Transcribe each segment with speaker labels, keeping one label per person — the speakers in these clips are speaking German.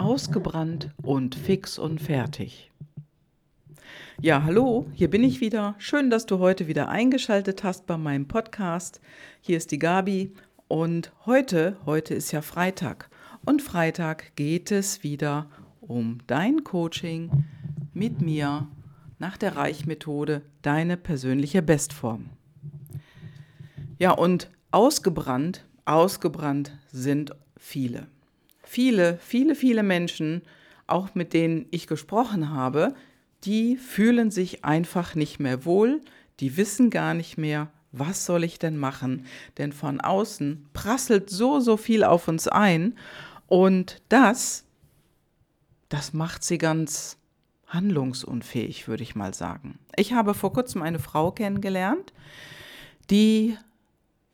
Speaker 1: ausgebrannt und fix und fertig. Ja, hallo, hier bin ich wieder. Schön, dass du heute wieder eingeschaltet hast bei meinem Podcast. Hier ist die Gabi und heute, heute ist ja Freitag und Freitag geht es wieder um dein Coaching mit mir nach der Reichmethode, deine persönliche Bestform. Ja, und ausgebrannt, ausgebrannt sind viele viele, viele, viele Menschen, auch mit denen ich gesprochen habe, die fühlen sich einfach nicht mehr wohl, die wissen gar nicht mehr, was soll ich denn machen? Denn von außen prasselt so, so viel auf uns ein und das, das macht sie ganz handlungsunfähig, würde ich mal sagen. Ich habe vor kurzem eine Frau kennengelernt, die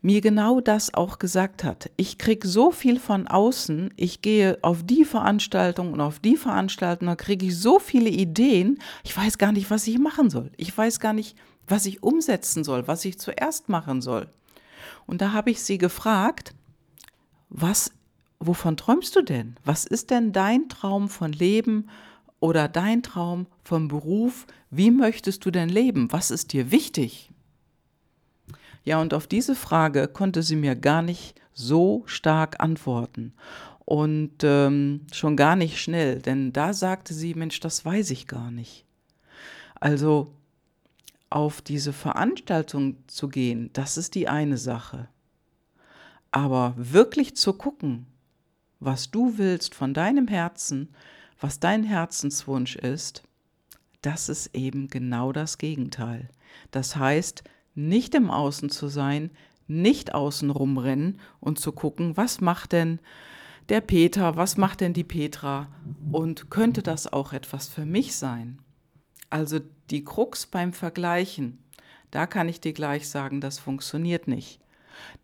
Speaker 1: mir genau das auch gesagt hat. Ich kriege so viel von außen, ich gehe auf die Veranstaltung und auf die Veranstaltung, da kriege ich so viele Ideen, ich weiß gar nicht, was ich machen soll. Ich weiß gar nicht, was ich umsetzen soll, was ich zuerst machen soll. Und da habe ich sie gefragt, was, wovon träumst du denn? Was ist denn dein Traum von Leben oder dein Traum vom Beruf? Wie möchtest du denn leben? Was ist dir wichtig? Ja, und auf diese Frage konnte sie mir gar nicht so stark antworten. Und ähm, schon gar nicht schnell, denn da sagte sie, Mensch, das weiß ich gar nicht. Also auf diese Veranstaltung zu gehen, das ist die eine Sache. Aber wirklich zu gucken, was du willst von deinem Herzen, was dein Herzenswunsch ist, das ist eben genau das Gegenteil. Das heißt, nicht im Außen zu sein, nicht außen rumrennen und zu gucken, was macht denn der Peter, was macht denn die Petra und könnte das auch etwas für mich sein? Also die Krux beim Vergleichen, da kann ich dir gleich sagen, das funktioniert nicht.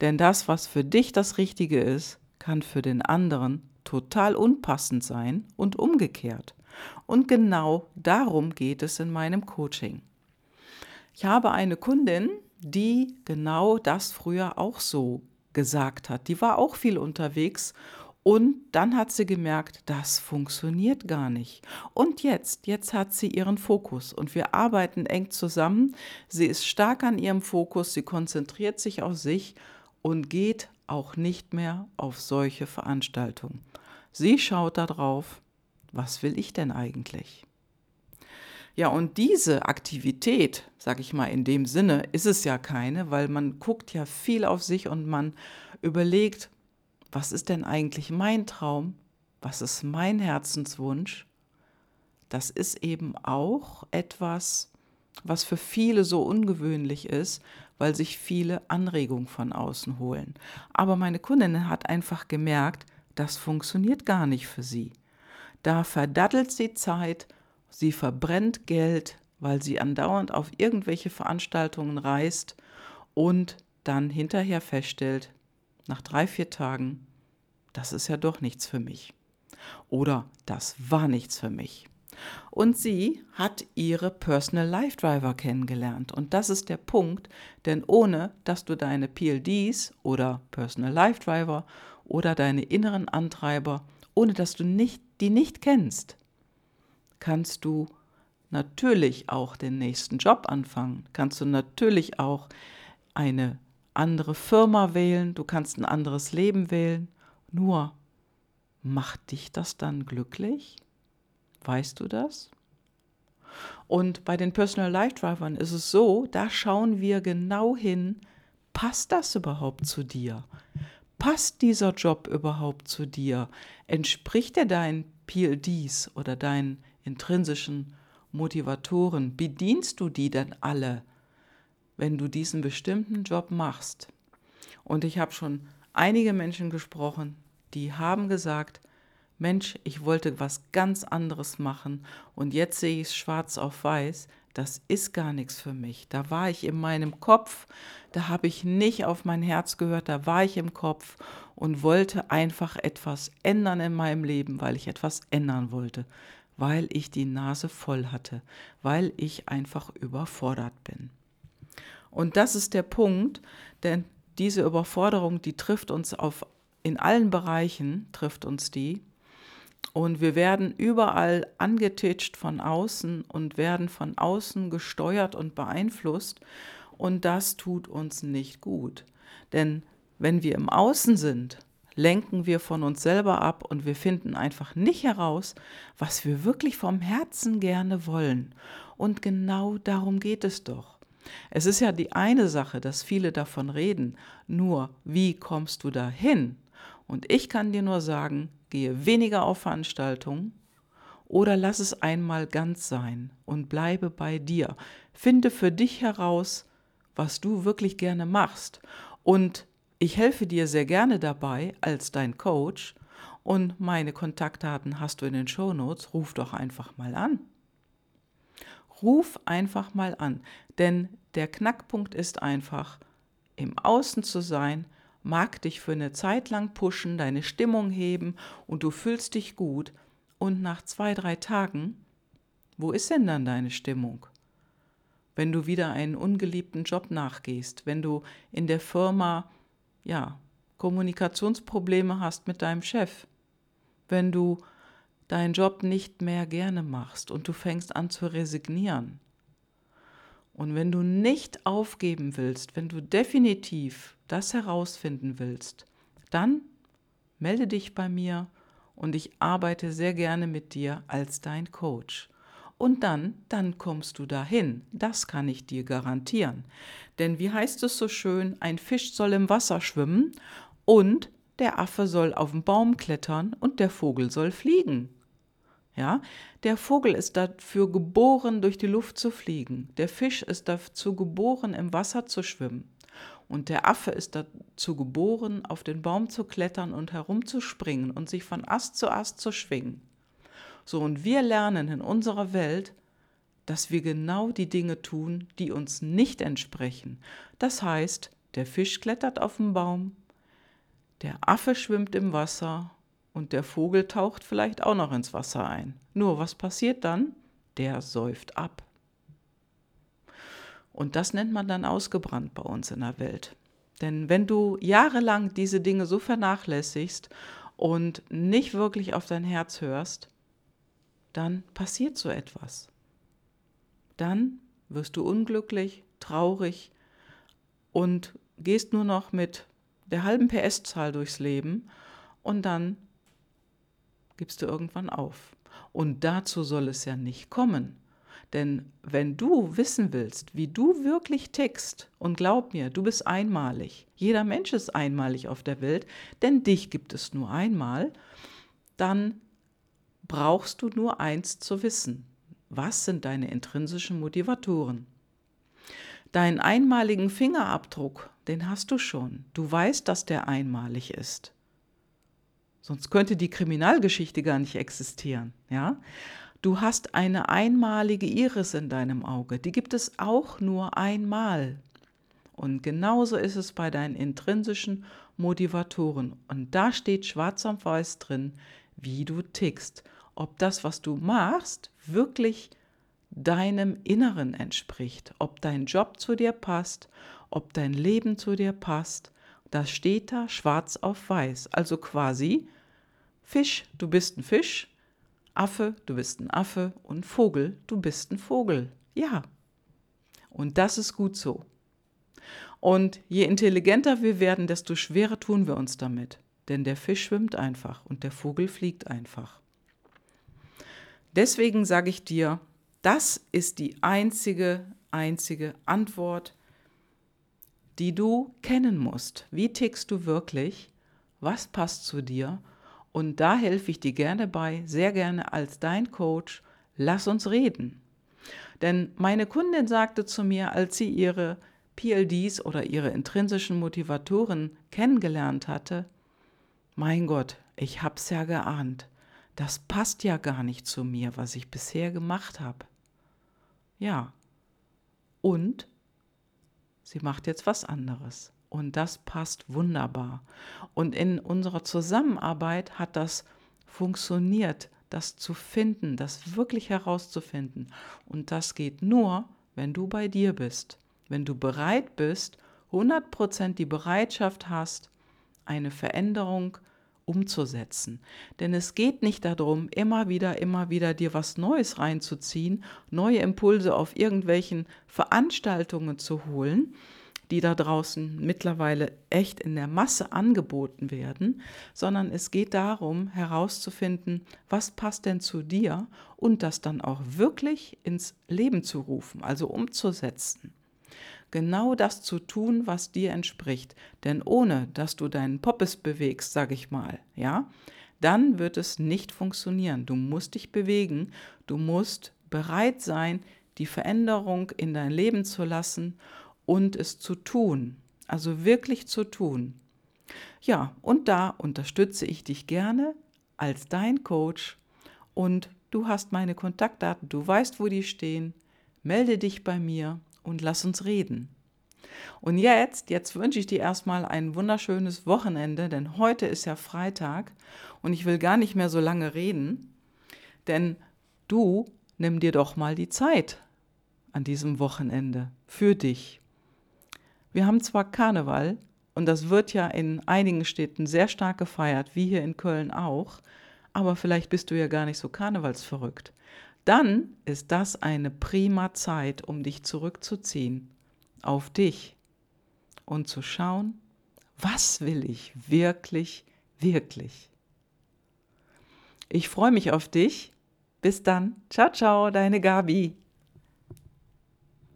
Speaker 1: Denn das, was für dich das Richtige ist, kann für den anderen total unpassend sein und umgekehrt. Und genau darum geht es in meinem Coaching. Ich habe eine Kundin, die genau das früher auch so gesagt hat. Die war auch viel unterwegs und dann hat sie gemerkt, das funktioniert gar nicht. Und jetzt, jetzt hat sie ihren Fokus und wir arbeiten eng zusammen. Sie ist stark an ihrem Fokus, sie konzentriert sich auf sich und geht auch nicht mehr auf solche Veranstaltungen. Sie schaut darauf, was will ich denn eigentlich? Ja, und diese Aktivität, sag ich mal, in dem Sinne ist es ja keine, weil man guckt ja viel auf sich und man überlegt, was ist denn eigentlich mein Traum? Was ist mein Herzenswunsch? Das ist eben auch etwas, was für viele so ungewöhnlich ist, weil sich viele Anregungen von außen holen. Aber meine Kundin hat einfach gemerkt, das funktioniert gar nicht für sie. Da verdattelt sie Zeit Sie verbrennt Geld, weil sie andauernd auf irgendwelche Veranstaltungen reist und dann hinterher feststellt, nach drei, vier Tagen, das ist ja doch nichts für mich. Oder das war nichts für mich. Und sie hat ihre Personal Life Driver kennengelernt. Und das ist der Punkt, denn ohne dass du deine PLDs oder Personal Life Driver oder deine inneren Antreiber, ohne dass du nicht, die nicht kennst, kannst du natürlich auch den nächsten Job anfangen, kannst du natürlich auch eine andere Firma wählen, du kannst ein anderes Leben wählen. Nur, macht dich das dann glücklich? Weißt du das? Und bei den Personal Life Drivern ist es so, da schauen wir genau hin, passt das überhaupt zu dir? Passt dieser Job überhaupt zu dir? Entspricht er deinen PLDs oder deinen intrinsischen Motivatoren, bedienst du die denn alle, wenn du diesen bestimmten Job machst? Und ich habe schon einige Menschen gesprochen, die haben gesagt, Mensch, ich wollte was ganz anderes machen und jetzt sehe ich es schwarz auf weiß, das ist gar nichts für mich. Da war ich in meinem Kopf, da habe ich nicht auf mein Herz gehört, da war ich im Kopf und wollte einfach etwas ändern in meinem Leben, weil ich etwas ändern wollte weil ich die Nase voll hatte, weil ich einfach überfordert bin. Und das ist der Punkt, denn diese Überforderung, die trifft uns auf in allen Bereichen trifft uns die Und wir werden überall angetitscht von außen und werden von außen gesteuert und beeinflusst. Und das tut uns nicht gut. Denn wenn wir im Außen sind, lenken wir von uns selber ab und wir finden einfach nicht heraus, was wir wirklich vom Herzen gerne wollen. Und genau darum geht es doch. Es ist ja die eine Sache, dass viele davon reden, nur wie kommst du dahin? Und ich kann dir nur sagen, gehe weniger auf Veranstaltungen oder lass es einmal ganz sein und bleibe bei dir. Finde für dich heraus, was du wirklich gerne machst. Und ich helfe dir sehr gerne dabei als dein Coach und meine Kontaktdaten hast du in den Shownotes. Ruf doch einfach mal an. Ruf einfach mal an, denn der Knackpunkt ist einfach, im Außen zu sein, mag dich für eine Zeit lang pushen, deine Stimmung heben und du fühlst dich gut. Und nach zwei, drei Tagen, wo ist denn dann deine Stimmung? Wenn du wieder einen ungeliebten Job nachgehst, wenn du in der Firma, ja, Kommunikationsprobleme hast mit deinem Chef, wenn du deinen Job nicht mehr gerne machst und du fängst an zu resignieren, und wenn du nicht aufgeben willst, wenn du definitiv das herausfinden willst, dann melde dich bei mir und ich arbeite sehr gerne mit dir als dein Coach. Und dann, dann kommst du dahin. Das kann ich dir garantieren. Denn wie heißt es so schön, ein Fisch soll im Wasser schwimmen und der Affe soll auf den Baum klettern und der Vogel soll fliegen. Ja, der Vogel ist dafür geboren, durch die Luft zu fliegen. Der Fisch ist dazu geboren, im Wasser zu schwimmen. Und der Affe ist dazu geboren, auf den Baum zu klettern und herumzuspringen und sich von Ast zu Ast zu schwingen. So, und wir lernen in unserer Welt, dass wir genau die Dinge tun, die uns nicht entsprechen. Das heißt, der Fisch klettert auf den Baum, der Affe schwimmt im Wasser und der Vogel taucht vielleicht auch noch ins Wasser ein. Nur was passiert dann? Der säuft ab. Und das nennt man dann ausgebrannt bei uns in der Welt. Denn wenn du jahrelang diese Dinge so vernachlässigst und nicht wirklich auf dein Herz hörst, dann passiert so etwas. Dann wirst du unglücklich, traurig und gehst nur noch mit der halben PS-Zahl durchs Leben und dann gibst du irgendwann auf. Und dazu soll es ja nicht kommen. Denn wenn du wissen willst, wie du wirklich tickst, und glaub mir, du bist einmalig, jeder Mensch ist einmalig auf der Welt, denn dich gibt es nur einmal, dann brauchst du nur eins zu wissen. Was sind deine intrinsischen Motivatoren? Deinen einmaligen Fingerabdruck, den hast du schon. Du weißt, dass der einmalig ist. Sonst könnte die Kriminalgeschichte gar nicht existieren, ja? Du hast eine einmalige Iris in deinem Auge, die gibt es auch nur einmal. Und genauso ist es bei deinen intrinsischen Motivatoren. Und da steht schwarz auf weiß drin, wie du tickst. Ob das, was du machst, wirklich deinem Inneren entspricht. Ob dein Job zu dir passt, ob dein Leben zu dir passt. Das steht da schwarz auf weiß. Also quasi Fisch, du bist ein Fisch. Affe, du bist ein Affe. Und Vogel, du bist ein Vogel. Ja. Und das ist gut so. Und je intelligenter wir werden, desto schwerer tun wir uns damit. Denn der Fisch schwimmt einfach und der Vogel fliegt einfach. Deswegen sage ich dir, das ist die einzige, einzige Antwort, die du kennen musst. Wie tickst du wirklich? Was passt zu dir? Und da helfe ich dir gerne bei, sehr gerne als dein Coach. Lass uns reden. Denn meine Kundin sagte zu mir, als sie ihre PLDs oder ihre intrinsischen Motivatoren kennengelernt hatte, mein Gott, ich hab's ja geahnt. Das passt ja gar nicht zu mir, was ich bisher gemacht habe. Ja. Und sie macht jetzt was anderes. Und das passt wunderbar. Und in unserer Zusammenarbeit hat das funktioniert, das zu finden, das wirklich herauszufinden. Und das geht nur, wenn du bei dir bist, wenn du bereit bist, 100% die Bereitschaft hast, eine Veränderung umzusetzen. Denn es geht nicht darum, immer wieder, immer wieder dir was Neues reinzuziehen, neue Impulse auf irgendwelchen Veranstaltungen zu holen, die da draußen mittlerweile echt in der Masse angeboten werden, sondern es geht darum herauszufinden, was passt denn zu dir und das dann auch wirklich ins Leben zu rufen, also umzusetzen. Genau das zu tun, was dir entspricht. Denn ohne, dass du deinen Poppes bewegst, sag ich mal, ja, dann wird es nicht funktionieren. Du musst dich bewegen, du musst bereit sein, die Veränderung in dein Leben zu lassen und es zu tun, also wirklich zu tun. Ja, und da unterstütze ich dich gerne als dein Coach und du hast meine Kontaktdaten, du weißt, wo die stehen. Melde dich bei mir und lass uns reden. Und jetzt, jetzt wünsche ich dir erstmal ein wunderschönes Wochenende, denn heute ist ja Freitag und ich will gar nicht mehr so lange reden, denn du nimm dir doch mal die Zeit an diesem Wochenende für dich. Wir haben zwar Karneval und das wird ja in einigen Städten sehr stark gefeiert, wie hier in Köln auch, aber vielleicht bist du ja gar nicht so karnevalsverrückt. Dann ist das eine prima Zeit, um dich zurückzuziehen auf dich und zu schauen, was will ich wirklich, wirklich. Ich freue mich auf dich. Bis dann. Ciao, ciao, deine Gabi.